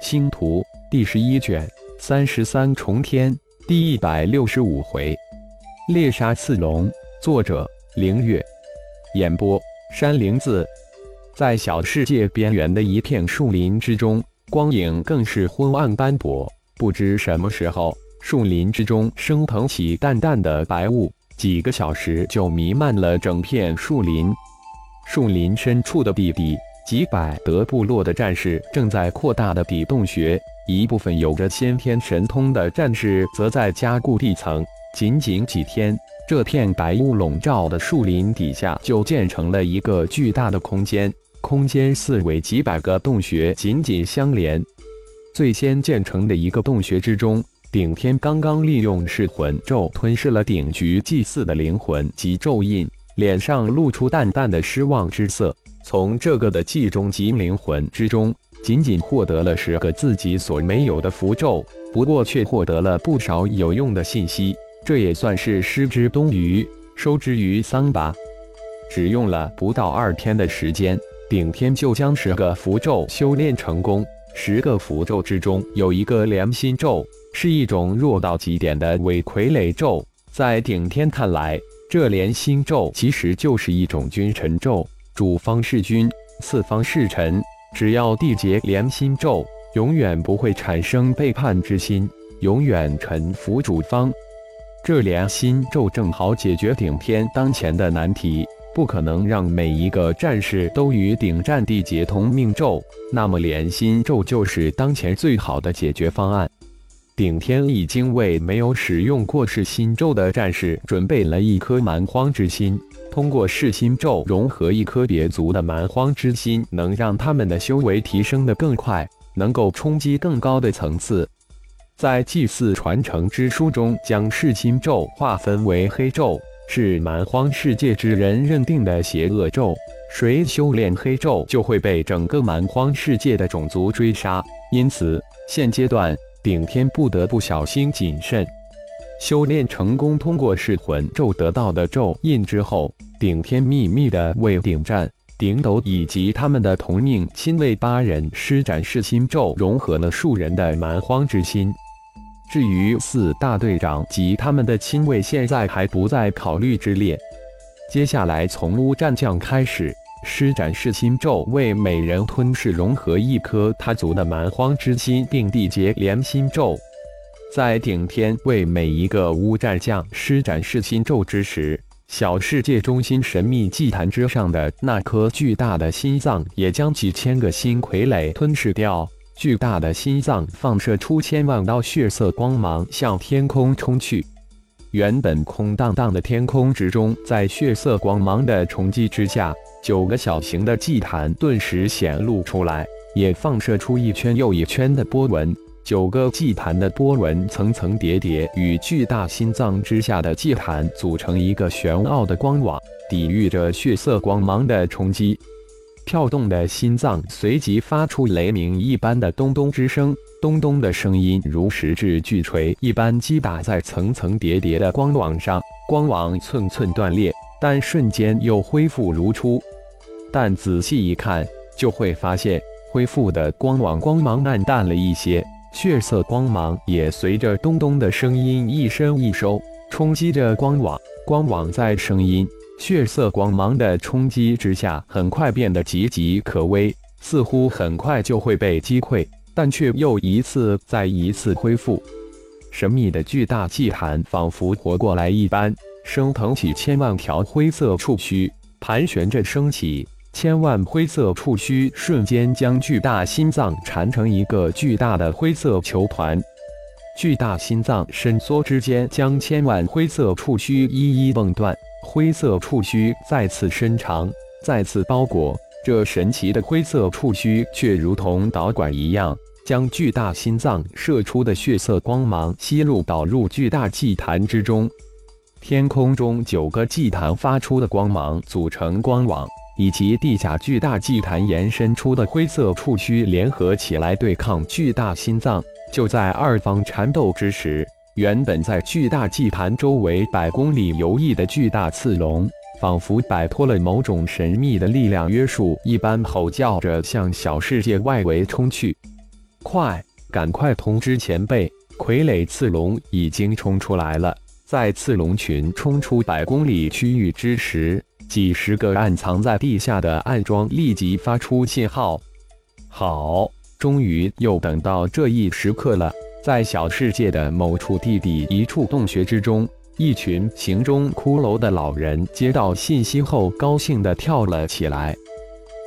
星图第十一卷三十三重天第一百六十五回，猎杀刺龙。作者：凌月。演播：山灵子。在小世界边缘的一片树林之中，光影更是昏暗斑驳。不知什么时候，树林之中升腾起淡淡的白雾，几个小时就弥漫了整片树林。树林深处的地底。几百德部落的战士正在扩大的底洞穴，一部分有着先天神通的战士则在加固地层。仅仅几天，这片白雾笼罩的树林底下就建成了一个巨大的空间，空间四围几百个洞穴紧紧相连。最先建成的一个洞穴之中，顶天刚刚利用噬魂咒吞噬了顶局祭祀的灵魂及咒印，脸上露出淡淡的失望之色。从这个的祭中及灵魂之中，仅仅获得了十个自己所没有的符咒，不过却获得了不少有用的信息。这也算是失之东隅，收之于桑吧。只用了不到二天的时间，顶天就将十个符咒修炼成功。十个符咒之中有一个良心咒，是一种弱到极点的伪傀儡咒。在顶天看来，这连心咒其实就是一种君臣咒。主方是君，次方是臣。只要缔结连心咒，永远不会产生背叛之心，永远臣服主方。这连心咒正好解决顶天当前的难题，不可能让每一个战士都与顶战缔结同命咒。那么连心咒就是当前最好的解决方案。顶天已经为没有使用过噬心咒的战士准备了一颗蛮荒之心。通过噬心咒融合一颗别族的蛮荒之心，能让他们的修为提升的更快，能够冲击更高的层次。在祭祀传承之书中，将噬心咒划分为黑咒，是蛮荒世界之人认定的邪恶咒。谁修炼黑咒，就会被整个蛮荒世界的种族追杀。因此，现阶段顶天不得不小心谨慎。修炼成功，通过噬魂咒得到的咒印之后，顶天秘密的为顶战、顶斗以及他们的同命亲卫八人施展噬心咒，融合了数人的蛮荒之心。至于四大队长及他们的亲卫，现在还不在考虑之列。接下来从乌战将开始施展噬心咒，为每人吞噬融合一颗他族的蛮荒之心，并缔结连心咒。在顶天为每一个乌战将施展噬心咒之时，小世界中心神秘祭坛之上的那颗巨大的心脏也将几千个新傀儡吞噬掉。巨大的心脏放射出千万道血色光芒，向天空冲去。原本空荡荡的天空之中，在血色光芒的冲击之下，九个小型的祭坛顿时显露出来，也放射出一圈又一圈的波纹。九个祭坛的波纹层层叠叠，与巨大心脏之下的祭坛组成一个玄奥的光网，抵御着血色光芒的冲击。跳动的心脏随即发出雷鸣一般的咚咚之声，咚咚的声音如实质巨锤一般击打在层层叠叠的光网上，光网寸寸断裂，但瞬间又恢复如初。但仔细一看，就会发现恢复的光网光芒暗淡了一些。血色光芒也随着咚咚的声音一伸一收，冲击着光网。光网在声音、血色光芒的冲击之下，很快变得岌岌可危，似乎很快就会被击溃，但却又一次再一次恢复。神秘的巨大祭坛仿佛活过来一般，升腾起千万条灰色触须，盘旋着升起。千万灰色触须瞬间将巨大心脏缠成一个巨大的灰色球团，巨大心脏伸缩之间，将千万灰色触须一一蹦断。灰色触须再次伸长，再次包裹。这神奇的灰色触须却如同导管一样，将巨大心脏射出的血色光芒吸入导入巨大祭坛之中。天空中九个祭坛发出的光芒组成光网。以及地下巨大祭坛延伸出的灰色触须联合起来对抗巨大心脏。就在二方缠斗之时，原本在巨大祭坛周围百公里游弋的巨大刺龙，仿佛摆脱了某种神秘的力量约束一般，吼叫着向小世界外围冲去。快，赶快通知前辈，傀儡刺龙已经冲出来了。在刺龙群冲出百公里区域之时，几十个暗藏在地下的暗桩立即发出信号。好，终于又等到这一时刻了。在小世界的某处地底一处洞穴之中，一群行中骷髅的老人接到信息后，高兴地跳了起来。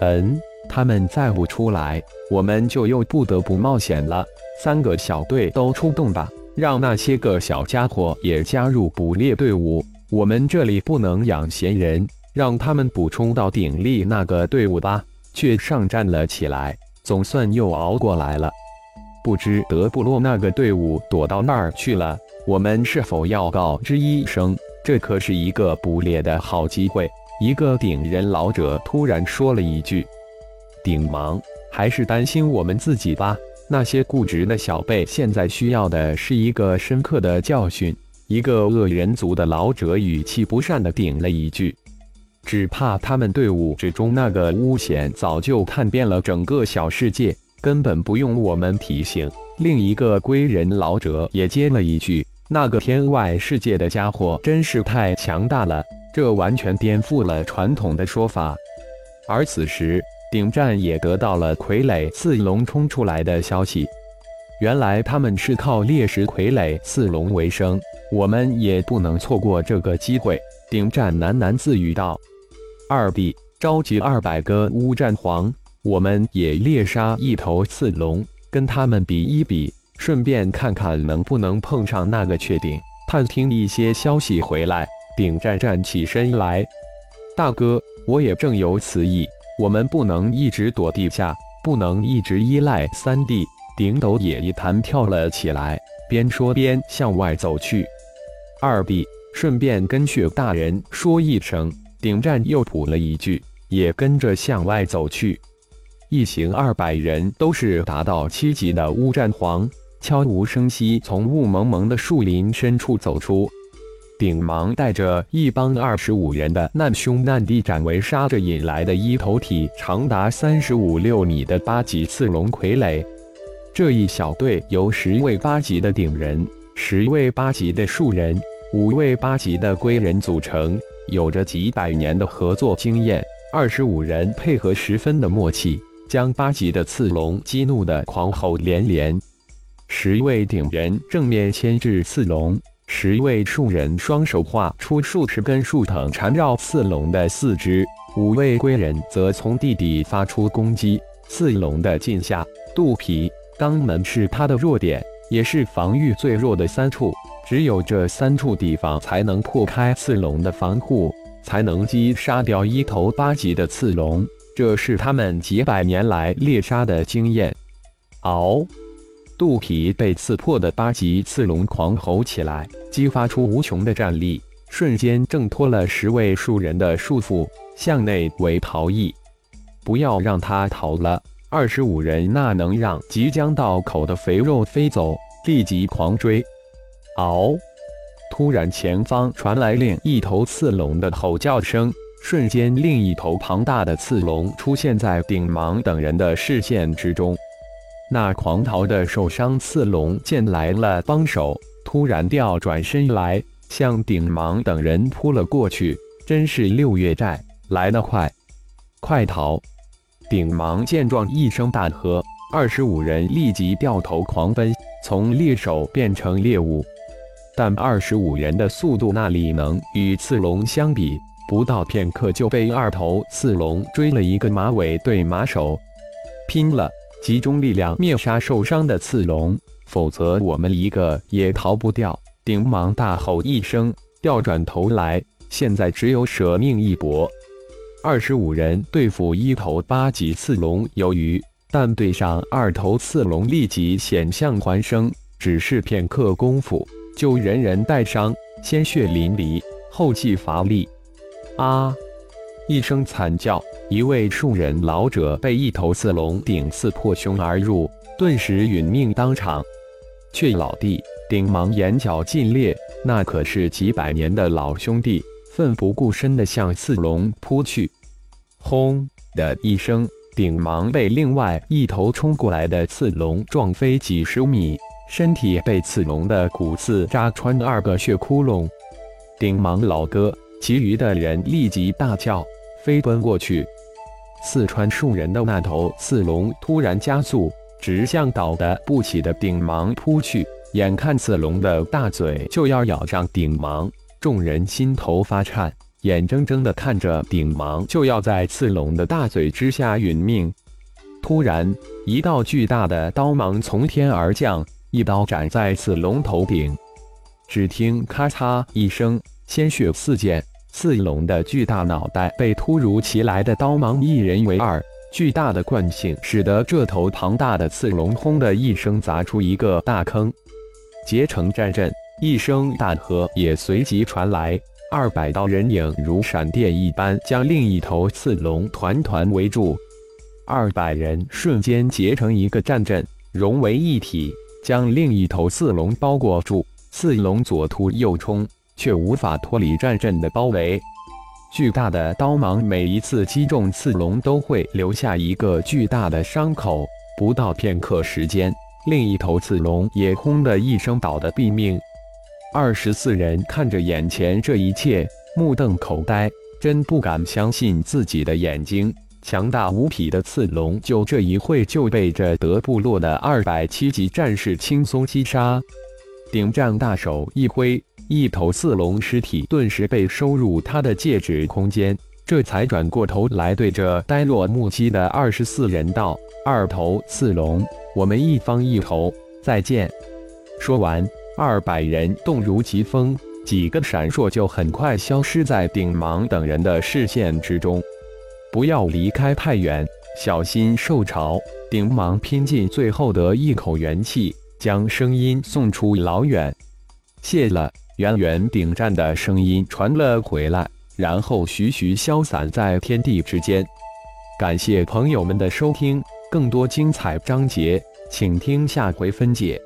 嗯。他们再不出来，我们就又不得不冒险了。三个小队都出动吧，让那些个小家伙也加入捕猎队伍。我们这里不能养闲人，让他们补充到鼎力那个队伍吧。却上站了起来，总算又熬过来了。不知德布洛那个队伍躲到那儿去了，我们是否要告知一声？这可是一个捕猎的好机会。一个顶人老者突然说了一句。顶芒，还是担心我们自己吧。那些固执的小辈现在需要的是一个深刻的教训。一个恶人族的老者语气不善地顶了一句：“只怕他们队伍之中那个巫贤早就看遍了整个小世界，根本不用我们提醒。”另一个归人老者也接了一句：“那个天外世界的家伙真是太强大了，这完全颠覆了传统的说法。”而此时。顶战也得到了傀儡刺龙冲出来的消息，原来他们是靠猎食傀儡刺龙为生，我们也不能错过这个机会。顶战喃喃自语道：“二弟，召集二百个乌战皇，我们也猎杀一头刺龙，跟他们比一比，顺便看看能不能碰上那个确定探听一些消息回来。”顶战站起身来：“大哥，我也正有此意。”我们不能一直躲地下，不能一直依赖三弟。顶斗也一弹跳了起来，边说边向外走去。二弟，顺便跟血大人说一声。顶战又补了一句，也跟着向外走去。一行二百人都是达到七级的乌战皇，悄无声息从雾蒙蒙的树林深处走出。顶芒带着一帮二十五人的难兄难弟，斩为杀着引来的一头体长达三十五六米的八级刺龙傀儡。这一小队由十位八级的顶人、十位八级的树人、五位八级的龟人组成，有着几百年的合作经验。二十五人配合十分的默契，将八级的刺龙激怒的狂吼连连。十位顶人正面牵制刺龙。十位树人双手画出数十根树藤缠绕刺龙的四肢，五位龟人则从地底发出攻击。刺龙的颈下、肚皮、肛门是它的弱点，也是防御最弱的三处。只有这三处地方才能破开刺龙的防护，才能击杀掉一头八级的刺龙。这是他们几百年来猎杀的经验。嗷！肚皮被刺破的八级刺龙狂吼起来，激发出无穷的战力，瞬间挣脱了十位树人的束缚，向内围逃逸。不要让他逃了！二十五人那能让即将到口的肥肉飞走？立即狂追！嗷！突然，前方传来另一头刺龙的吼叫声，瞬间，另一头庞大的刺龙出现在顶芒等人的视线之中。那狂逃的受伤刺龙见来了帮手，突然调转身来，向顶芒等人扑了过去。真是六月寨来得快，快逃！顶芒见状一声大喝，二十五人立即掉头狂奔，从猎手变成猎物。但二十五人的速度哪里能与刺龙相比？不到片刻就被二头刺龙追了一个马尾对马首，拼了！集中力量灭杀受伤的刺龙，否则我们一个也逃不掉！顶芒大吼一声，调转头来，现在只有舍命一搏。二十五人对付一头八级刺龙有余，但对上二头刺龙立即险象环生，只是片刻功夫，就人人带伤，鲜血淋漓，后继乏力。啊！一声惨叫，一位树人老者被一头刺龙顶刺破胸而入，顿时殒命当场。却老弟顶芒眼角尽裂，那可是几百年的老兄弟，奋不顾身地向刺龙扑去。轰的一声，顶芒被另外一头冲过来的刺龙撞飞几十米，身体被刺龙的骨刺扎穿二个血窟窿。顶芒老哥，其余的人立即大叫，飞奔过去。四川树人的那头刺龙突然加速，直向倒的不起的顶芒扑去。眼看刺龙的大嘴就要咬上顶芒，众人心头发颤。眼睁睁地看着顶芒就要在刺龙的大嘴之下殒命，突然，一道巨大的刀芒从天而降，一刀斩在刺龙头顶。只听咔嚓一声，鲜血四溅，刺龙的巨大脑袋被突如其来的刀芒一人为二。巨大的惯性使得这头庞大的刺龙轰的一声砸出一个大坑，结成战阵，一声大喝也随即传来。二百道人影如闪电一般将另一头刺龙团团围住，二百人瞬间结成一个战阵，融为一体，将另一头刺龙包裹住。刺龙左突右冲，却无法脱离战阵的包围。巨大的刀芒每一次击中刺龙，都会留下一个巨大的伤口。不到片刻时间，另一头刺龙也轰的一声倒的毙命。二十四人看着眼前这一切，目瞪口呆，真不敢相信自己的眼睛。强大无匹的刺龙，就这一会就被这德部落的二百七级战士轻松击杀。顶战大手一挥，一头四龙尸体顿时被收入他的戒指空间，这才转过头来对着呆若木鸡的二十四人道：“二头四龙，我们一方一头，再见。”说完。二百人动如疾风，几个闪烁就很快消失在顶芒等人的视线之中。不要离开太远，小心受潮。顶芒拼尽最后的一口元气，将声音送出老远。谢了，远远顶战的声音传了回来，然后徐徐消散在天地之间。感谢朋友们的收听，更多精彩章节，请听下回分解。